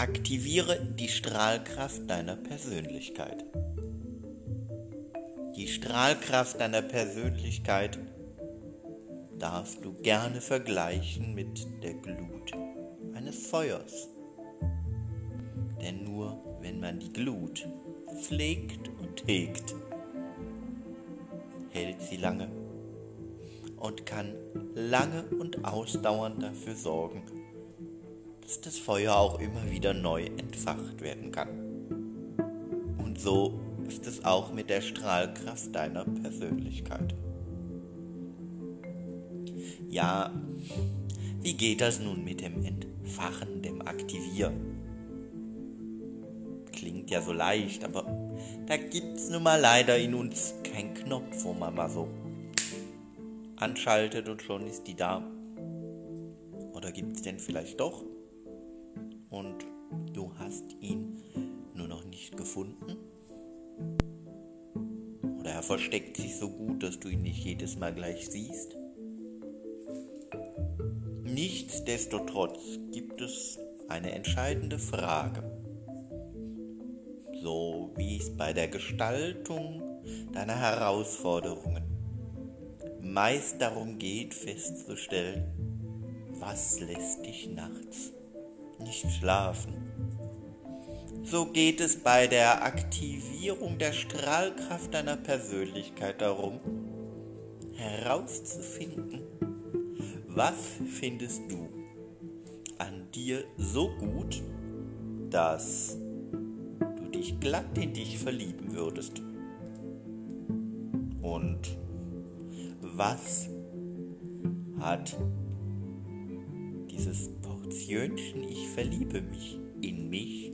Aktiviere die Strahlkraft deiner Persönlichkeit. Die Strahlkraft deiner Persönlichkeit darfst du gerne vergleichen mit der Glut eines Feuers. Denn nur wenn man die Glut pflegt und hegt, hält sie lange und kann lange und ausdauernd dafür sorgen, dass das Feuer auch immer wieder neu entfacht werden kann. Und so ist es auch mit der Strahlkraft deiner Persönlichkeit. Ja, wie geht das nun mit dem Entfachen, dem Aktivieren? Klingt ja so leicht, aber da gibt's nun mal leider in uns keinen Knopf, wo man mal so anschaltet und schon ist die da. Oder gibt's denn vielleicht doch? Und du hast ihn nur noch nicht gefunden? Oder er versteckt sich so gut, dass du ihn nicht jedes Mal gleich siehst? Nichtsdestotrotz gibt es eine entscheidende Frage. So wie es bei der Gestaltung deiner Herausforderungen meist darum geht festzustellen, was lässt dich nachts nicht schlafen. So geht es bei der Aktivierung der Strahlkraft deiner Persönlichkeit darum, herauszufinden, was findest du an dir so gut, dass du dich glatt in dich verlieben würdest. Und was hat dieses Portionchen Ich verliebe mich in mich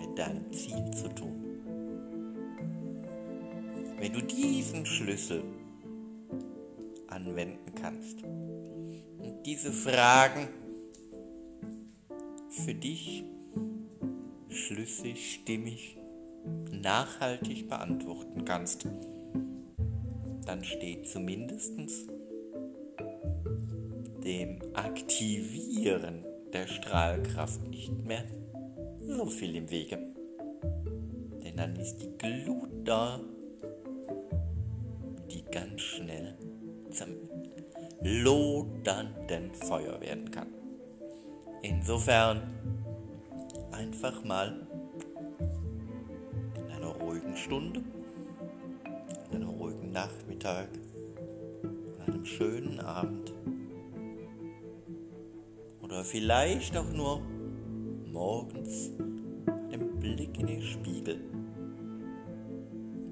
mit deinem Ziel zu tun? Wenn du diesen Schlüssel anwenden kannst und diese Fragen für dich schlüssig, stimmig, nachhaltig beantworten kannst, dann steht zumindest dem Aktivieren der Strahlkraft nicht mehr so viel im Wege. Denn dann ist die Glut da, die ganz schnell zum lodernden Feuer werden kann. Insofern einfach mal in einer ruhigen Stunde, in einem ruhigen Nachmittag, an einem schönen Abend oder vielleicht auch nur morgens einen Blick in den Spiegel.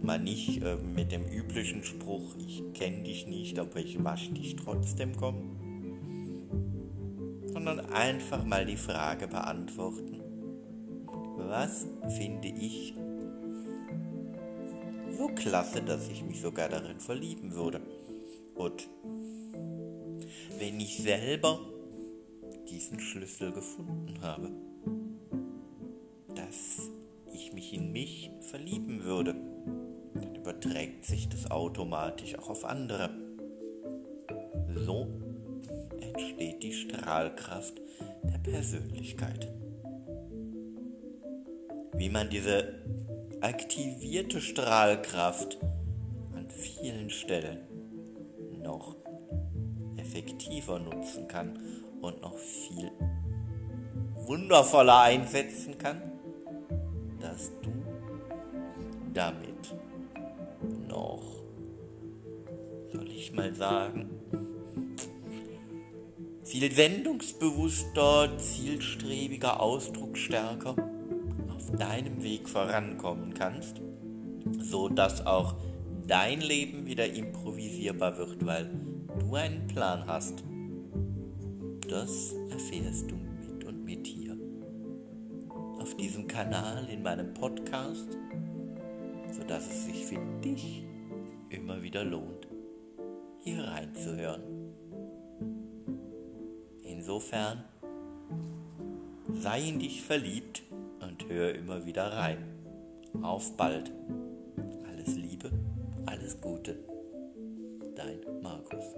Mal nicht äh, mit dem üblichen Spruch, ich kenne dich nicht, aber ich wasche dich trotzdem kommen, sondern einfach mal die Frage beantworten, was finde ich so klasse, dass ich mich sogar darin verlieben würde. Und wenn ich selber diesen Schlüssel gefunden habe, dass ich mich in mich verlieben würde überträgt sich das automatisch auch auf andere. So entsteht die Strahlkraft der Persönlichkeit. Wie man diese aktivierte Strahlkraft an vielen Stellen noch effektiver nutzen kann und noch viel wundervoller einsetzen kann, dass du damit noch, soll ich mal sagen, viel wendungsbewusster, zielstrebiger, ausdrucksstärker auf deinem Weg vorankommen kannst, so dass auch dein Leben wieder improvisierbar wird, weil du einen Plan hast. Das erfährst du mit und mit hier. Auf diesem Kanal, in meinem Podcast sodass es sich für dich immer wieder lohnt, hier reinzuhören. Insofern sei in dich verliebt und hör immer wieder rein. Auf bald. Alles Liebe, alles Gute. Dein Markus.